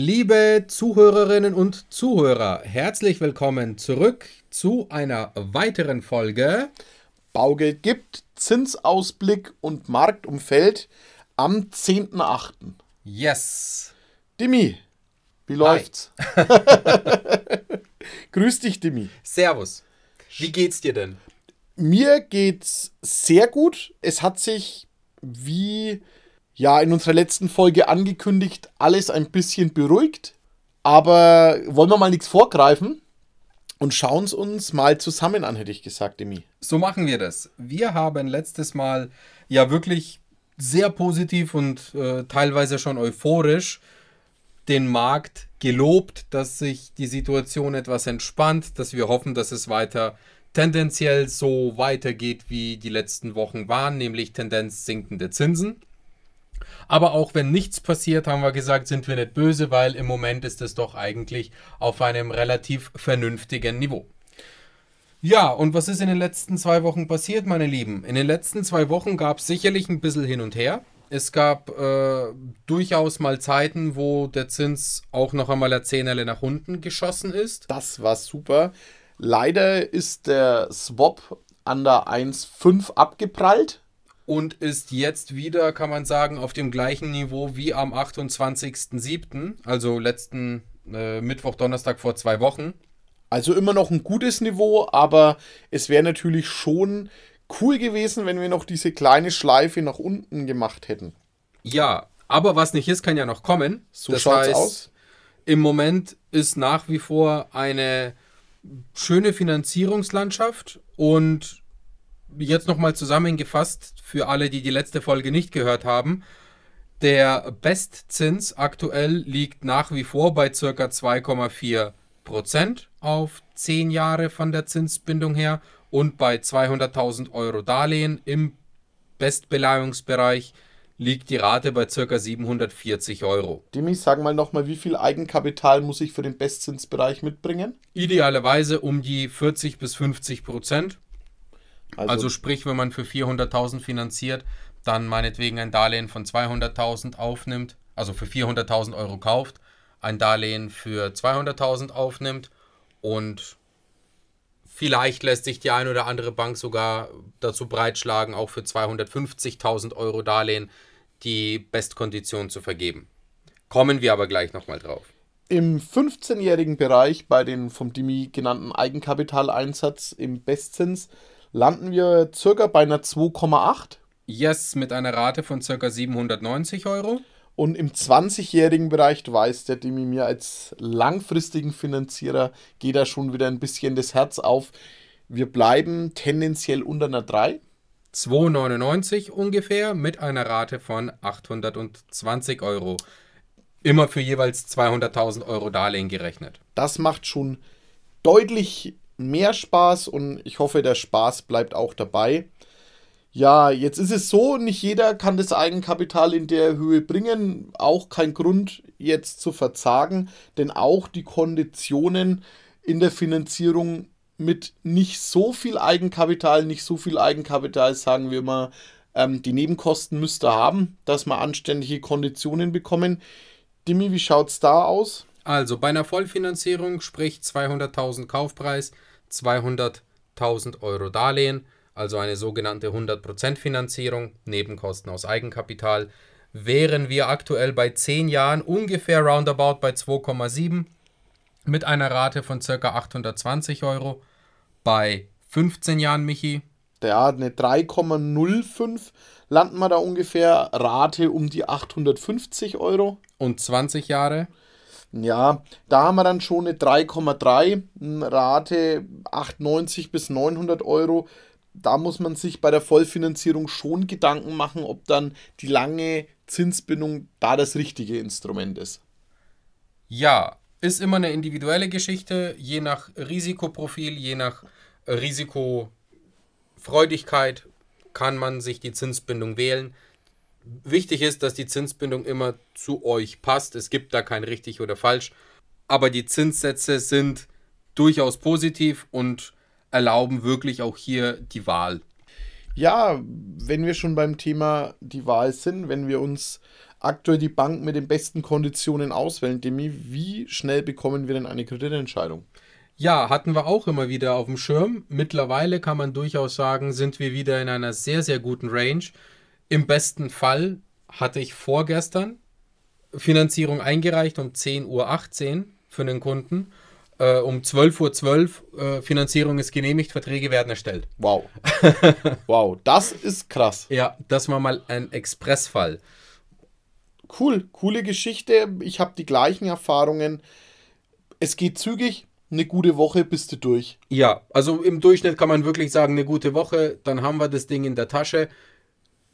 Liebe Zuhörerinnen und Zuhörer, herzlich willkommen zurück zu einer weiteren Folge. Baugeld gibt, Zinsausblick und Marktumfeld am 10.8. Yes. Dimi, wie läuft's? Grüß dich, Dimi. Servus. Wie geht's dir denn? Mir geht's sehr gut. Es hat sich, wie ja in unserer letzten Folge angekündigt, alles ein bisschen beruhigt. Aber wollen wir mal nichts vorgreifen und schauen es uns mal zusammen an, hätte ich gesagt, Demi. So machen wir das. Wir haben letztes Mal ja wirklich sehr positiv und äh, teilweise schon euphorisch den Markt gelobt, dass sich die Situation etwas entspannt, dass wir hoffen, dass es weiter tendenziell so weitergeht, wie die letzten Wochen waren, nämlich Tendenz sinkende Zinsen. Aber auch wenn nichts passiert, haben wir gesagt, sind wir nicht böse, weil im Moment ist es doch eigentlich auf einem relativ vernünftigen Niveau. Ja, und was ist in den letzten zwei Wochen passiert, meine Lieben? In den letzten zwei Wochen gab es sicherlich ein bisschen hin und her. Es gab äh, durchaus mal Zeiten, wo der Zins auch noch einmal der Zehnerle nach unten geschossen ist. Das war super. Leider ist der Swap an der 1,5 abgeprallt und ist jetzt wieder, kann man sagen, auf dem gleichen Niveau wie am 28.07., also letzten äh, Mittwoch, Donnerstag vor zwei Wochen. Also immer noch ein gutes Niveau, aber es wäre natürlich schon cool gewesen, wenn wir noch diese kleine Schleife nach unten gemacht hätten. Ja, aber was nicht ist, kann ja noch kommen. So das schaut's heißt, aus. Im Moment ist nach wie vor eine schöne Finanzierungslandschaft und jetzt nochmal zusammengefasst für alle, die die letzte Folge nicht gehört haben. Der Bestzins aktuell liegt nach wie vor bei ca. 2,4 Prozent auf 10 Jahre von der Zinsbindung her und bei 200.000 Euro Darlehen im Bestbeleihungsbereich liegt die Rate bei ca. 740 Euro. Demi, sag mal nochmal, wie viel Eigenkapital muss ich für den Bestzinsbereich mitbringen? Idealerweise um die 40 bis 50 Prozent. Also, also sprich, wenn man für 400.000 finanziert, dann meinetwegen ein Darlehen von 200.000 aufnimmt, also für 400.000 Euro kauft, ein Darlehen für 200.000 aufnimmt und vielleicht lässt sich die eine oder andere Bank sogar dazu breitschlagen, auch für 250.000 Euro Darlehen die Bestkondition zu vergeben. Kommen wir aber gleich nochmal drauf. Im 15-jährigen Bereich bei den vom Dimi genannten Eigenkapitaleinsatz im Bestzins landen wir circa bei einer 2,8. Yes, mit einer Rate von circa 790 Euro. Und im 20-jährigen Bereich, du weißt, der Demi mir als langfristigen Finanzierer geht da schon wieder ein bisschen das Herz auf. Wir bleiben tendenziell unter einer 3. 2,99 ungefähr mit einer Rate von 820 Euro. Immer für jeweils 200.000 Euro Darlehen gerechnet. Das macht schon deutlich mehr Spaß und ich hoffe, der Spaß bleibt auch dabei. Ja, jetzt ist es so, nicht jeder kann das Eigenkapital in der Höhe bringen. Auch kein Grund jetzt zu verzagen, denn auch die Konditionen in der Finanzierung mit nicht so viel Eigenkapital, nicht so viel Eigenkapital, sagen wir mal, ähm, die Nebenkosten müsste haben, dass wir anständige Konditionen bekommen. Dimi, wie schaut es da aus? Also bei einer Vollfinanzierung, sprich 200.000 Kaufpreis, 200.000 Euro Darlehen, also eine sogenannte 100% Finanzierung, Nebenkosten aus Eigenkapital, wären wir aktuell bei 10 Jahren ungefähr roundabout bei 2,7 mit einer Rate von ca. 820 Euro. Bei 15 Jahren, Michi? Ja, eine 3,05 landen wir da ungefähr. Rate um die 850 Euro. Und 20 Jahre? Ja, da haben wir dann schon eine 3,3 Rate, 890 bis 900 Euro. Da muss man sich bei der Vollfinanzierung schon Gedanken machen, ob dann die lange Zinsbindung da das richtige Instrument ist. Ja, ist immer eine individuelle Geschichte, je nach Risikoprofil, je nach Risikofreudigkeit kann man sich die Zinsbindung wählen. Wichtig ist, dass die Zinsbindung immer zu euch passt. Es gibt da kein richtig oder falsch. Aber die Zinssätze sind durchaus positiv und erlauben wirklich auch hier die Wahl. Ja, wenn wir schon beim Thema die Wahl sind, wenn wir uns aktuell die Bank mit den besten Konditionen auswählen. Demi, wie schnell bekommen wir denn eine Kreditentscheidung? Ja, hatten wir auch immer wieder auf dem Schirm. Mittlerweile kann man durchaus sagen, sind wir wieder in einer sehr, sehr guten Range. Im besten Fall hatte ich vorgestern Finanzierung eingereicht um 10.18 Uhr für den Kunden. Äh, um 12.12 Uhr äh, Finanzierung ist genehmigt, Verträge werden erstellt. Wow. wow, das ist krass. Ja, das war mal ein Expressfall. Cool, coole Geschichte. Ich habe die gleichen Erfahrungen. Es geht zügig, eine gute Woche bist du durch. Ja, also im Durchschnitt kann man wirklich sagen, eine gute Woche, dann haben wir das Ding in der Tasche.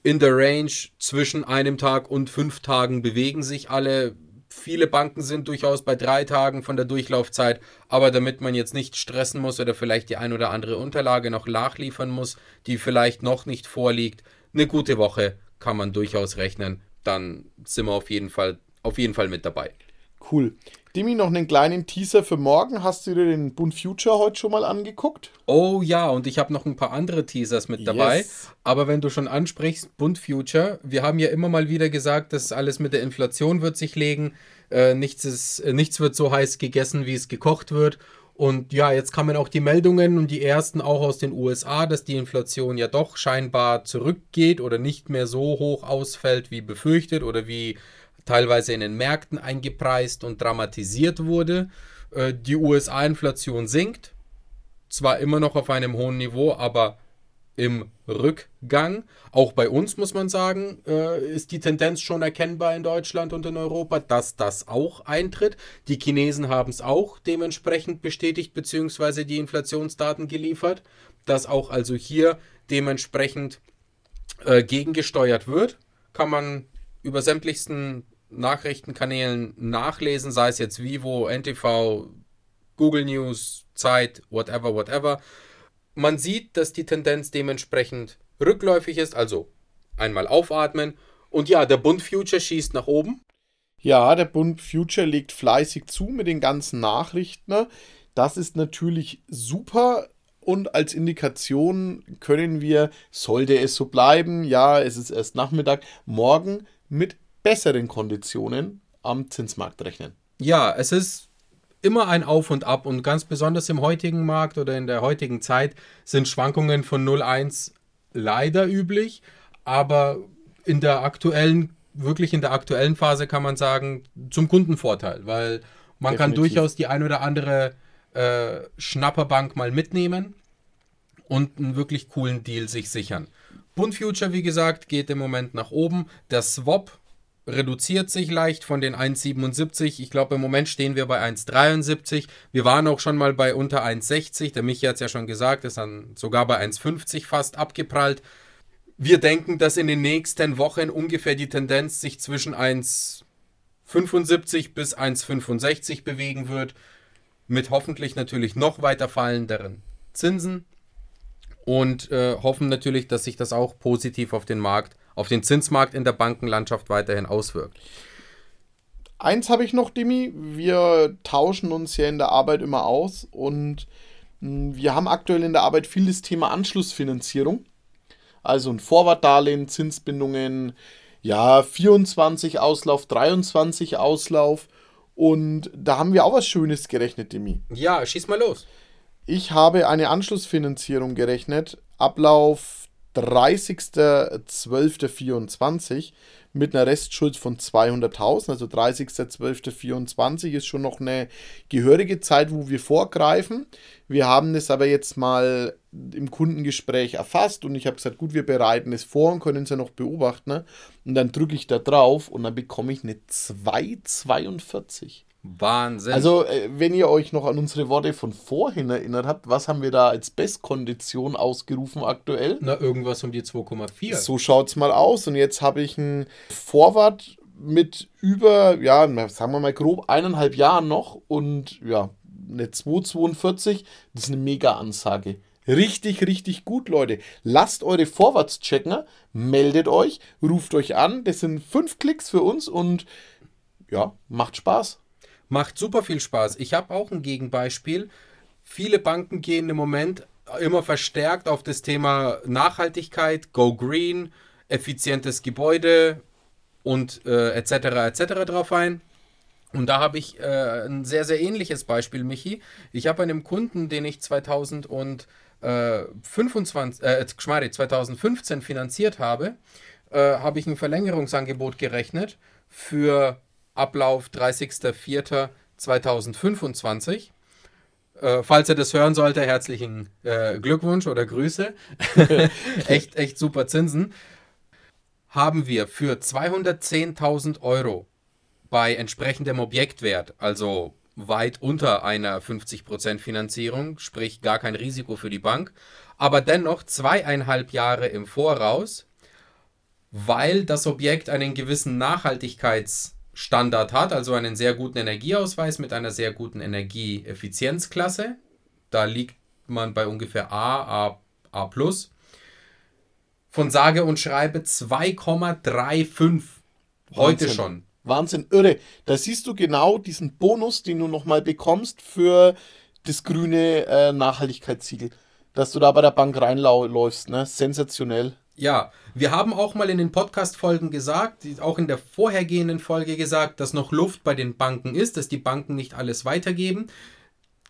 In der Range zwischen einem Tag und fünf Tagen bewegen sich alle. Viele Banken sind durchaus bei drei Tagen von der Durchlaufzeit, aber damit man jetzt nicht stressen muss oder vielleicht die ein oder andere Unterlage noch nachliefern muss, die vielleicht noch nicht vorliegt, eine gute Woche kann man durchaus rechnen. Dann sind wir auf jeden Fall, auf jeden Fall mit dabei. Cool. Demi, noch einen kleinen Teaser für morgen. Hast du dir den Bund Future heute schon mal angeguckt? Oh ja, und ich habe noch ein paar andere Teasers mit dabei. Yes. Aber wenn du schon ansprichst, Bund Future, wir haben ja immer mal wieder gesagt, dass alles mit der Inflation wird sich legen. Äh, nichts, ist, äh, nichts wird so heiß gegessen, wie es gekocht wird. Und ja, jetzt kamen auch die Meldungen und die ersten auch aus den USA, dass die Inflation ja doch scheinbar zurückgeht oder nicht mehr so hoch ausfällt, wie befürchtet oder wie teilweise in den Märkten eingepreist und dramatisiert wurde. Äh, die USA-Inflation sinkt, zwar immer noch auf einem hohen Niveau, aber im Rückgang. Auch bei uns muss man sagen, äh, ist die Tendenz schon erkennbar in Deutschland und in Europa, dass das auch eintritt. Die Chinesen haben es auch dementsprechend bestätigt bzw. die Inflationsdaten geliefert, dass auch also hier dementsprechend äh, gegengesteuert wird. Kann man über sämtlichsten Nachrichtenkanälen nachlesen, sei es jetzt Vivo, NTV, Google News, Zeit, whatever, whatever. Man sieht, dass die Tendenz dementsprechend rückläufig ist, also einmal aufatmen. Und ja, der Bund Future schießt nach oben. Ja, der Bund Future legt fleißig zu mit den ganzen Nachrichten. Das ist natürlich super und als Indikation können wir, sollte es so bleiben, ja, es ist erst Nachmittag, morgen mit besseren Konditionen am Zinsmarkt rechnen. Ja, es ist immer ein Auf und Ab und ganz besonders im heutigen Markt oder in der heutigen Zeit sind Schwankungen von 0,1 leider üblich, aber in der aktuellen, wirklich in der aktuellen Phase kann man sagen, zum Kundenvorteil, weil man Definitiv. kann durchaus die ein oder andere äh, Schnapperbank mal mitnehmen und einen wirklich coolen Deal sich sichern. Bund Future, wie gesagt, geht im Moment nach oben. Der Swap reduziert sich leicht von den 1,77. Ich glaube, im Moment stehen wir bei 1,73. Wir waren auch schon mal bei unter 1,60. Der Michi hat es ja schon gesagt, ist dann sogar bei 1,50 fast abgeprallt. Wir denken, dass in den nächsten Wochen ungefähr die Tendenz sich zwischen 1,75 bis 1,65 bewegen wird. Mit hoffentlich natürlich noch weiter fallenderen Zinsen. Und äh, hoffen natürlich, dass sich das auch positiv auf den Markt auf den Zinsmarkt in der Bankenlandschaft weiterhin auswirkt. Eins habe ich noch, Dimi. Wir tauschen uns ja in der Arbeit immer aus und hm, wir haben aktuell in der Arbeit viel das Thema Anschlussfinanzierung. Also ein Vorwartdarlehen, Zinsbindungen, ja, 24 Auslauf, 23 Auslauf. Und da haben wir auch was Schönes gerechnet, Demi. Ja, schieß mal los. Ich habe eine Anschlussfinanzierung gerechnet. Ablauf 30.12.24 mit einer Restschuld von 200.000, also 30.12.24 ist schon noch eine gehörige Zeit, wo wir vorgreifen. Wir haben es aber jetzt mal im Kundengespräch erfasst und ich habe gesagt, gut, wir bereiten es vor und können es ja noch beobachten. Ne? Und dann drücke ich da drauf und dann bekomme ich eine 2,42. Wahnsinn. Also, äh, wenn ihr euch noch an unsere Worte von vorhin erinnert habt, was haben wir da als Bestkondition ausgerufen aktuell? Na, irgendwas um die 2,4. So schaut es mal aus. Und jetzt habe ich ein Vorwart mit über, ja, sagen wir mal grob eineinhalb Jahren noch und ja, eine 2,42. Das ist eine Mega-Ansage. Richtig, richtig gut, Leute. Lasst eure Vorwärts checken, meldet euch, ruft euch an. Das sind fünf Klicks für uns und ja, macht Spaß. Macht super viel Spaß. Ich habe auch ein Gegenbeispiel. Viele Banken gehen im Moment immer verstärkt auf das Thema Nachhaltigkeit, Go Green, effizientes Gebäude, und äh, etc. etc. drauf ein. Und da habe ich äh, ein sehr, sehr ähnliches Beispiel, Michi. Ich habe einem Kunden, den ich 2025, äh, 2015 finanziert habe, äh, habe ich ein Verlängerungsangebot gerechnet für Ablauf 30.04.2025. Äh, falls er das hören sollte, herzlichen äh, Glückwunsch oder Grüße. echt, echt super Zinsen. Haben wir für 210.000 Euro bei entsprechendem Objektwert, also weit unter einer 50% Finanzierung, sprich gar kein Risiko für die Bank, aber dennoch zweieinhalb Jahre im Voraus, weil das Objekt einen gewissen Nachhaltigkeitsstandard hat, also einen sehr guten Energieausweis mit einer sehr guten Energieeffizienzklasse. Da liegt man bei ungefähr A, A, A+. Von sage und schreibe 2,35 heute schon. Wahnsinn, irre. Da siehst du genau diesen Bonus, den du nochmal bekommst für das grüne äh, Nachhaltigkeitssiegel. Dass du da bei der Bank reinläufst, ne? Sensationell. Ja, wir haben auch mal in den Podcast-Folgen gesagt, auch in der vorhergehenden Folge gesagt, dass noch Luft bei den Banken ist, dass die Banken nicht alles weitergeben.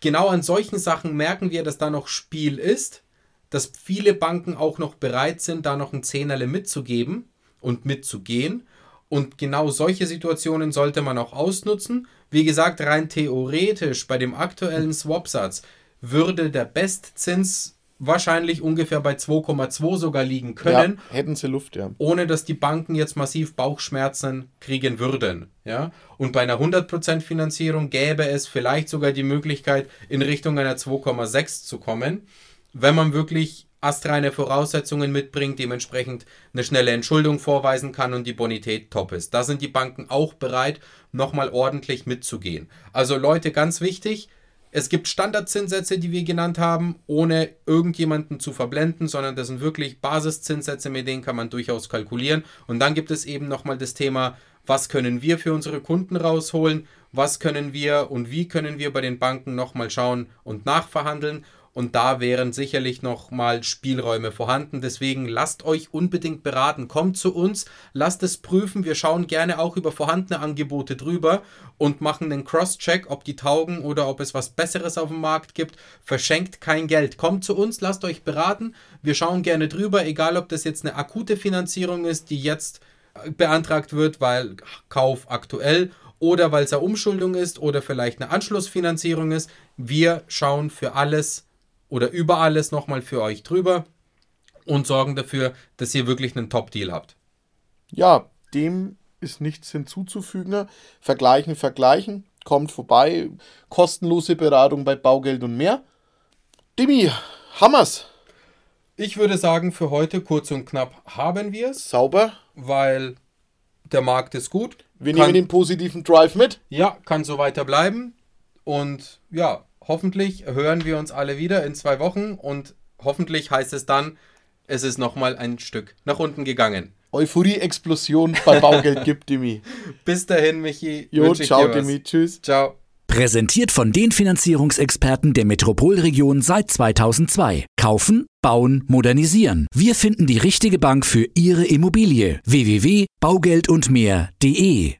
Genau an solchen Sachen merken wir, dass da noch Spiel ist, dass viele Banken auch noch bereit sind, da noch ein Zehnerle mitzugeben und mitzugehen. Und genau solche Situationen sollte man auch ausnutzen. Wie gesagt, rein theoretisch bei dem aktuellen Swap-Satz würde der Bestzins wahrscheinlich ungefähr bei 2,2 sogar liegen können. Ja, hätten sie Luft, ja. Ohne dass die Banken jetzt massiv Bauchschmerzen kriegen würden. Ja? Und bei einer 100% Finanzierung gäbe es vielleicht sogar die Möglichkeit, in Richtung einer 2,6 zu kommen, wenn man wirklich astreine Voraussetzungen mitbringt, dementsprechend eine schnelle Entschuldung vorweisen kann und die Bonität top ist. Da sind die Banken auch bereit, nochmal ordentlich mitzugehen. Also Leute, ganz wichtig, es gibt Standardzinssätze, die wir genannt haben, ohne irgendjemanden zu verblenden, sondern das sind wirklich Basiszinssätze, mit denen kann man durchaus kalkulieren. Und dann gibt es eben nochmal das Thema, was können wir für unsere Kunden rausholen, was können wir und wie können wir bei den Banken nochmal schauen und nachverhandeln. Und da wären sicherlich noch mal Spielräume vorhanden. Deswegen lasst euch unbedingt beraten. Kommt zu uns, lasst es prüfen. Wir schauen gerne auch über vorhandene Angebote drüber und machen einen Cross-Check, ob die taugen oder ob es was Besseres auf dem Markt gibt. Verschenkt kein Geld. Kommt zu uns, lasst euch beraten. Wir schauen gerne drüber, egal ob das jetzt eine akute Finanzierung ist, die jetzt beantragt wird, weil Kauf aktuell oder weil es eine Umschuldung ist oder vielleicht eine Anschlussfinanzierung ist. Wir schauen für alles oder über alles nochmal für euch drüber und sorgen dafür, dass ihr wirklich einen Top-Deal habt. Ja, dem ist nichts hinzuzufügen. Vergleichen, vergleichen. Kommt vorbei. Kostenlose Beratung bei Baugeld und mehr. Dimi, Hammers. Ich würde sagen, für heute kurz und knapp haben wir es. Sauber. Weil der Markt ist gut. Wir kann, nehmen den positiven Drive mit. Ja, kann so weiter bleiben. Und ja, hoffentlich hören wir uns alle wieder in zwei Wochen und hoffentlich heißt es dann, es ist nochmal ein Stück nach unten gegangen. Euphorie-Explosion bei Baugeld gibt, Dimi. Bis dahin, Michi. Jo, ciao, Dimi. Tschüss. Ciao. Präsentiert von den Finanzierungsexperten der Metropolregion seit 2002. Kaufen, bauen, modernisieren. Wir finden die richtige Bank für Ihre Immobilie. www.baugeldundmehr.de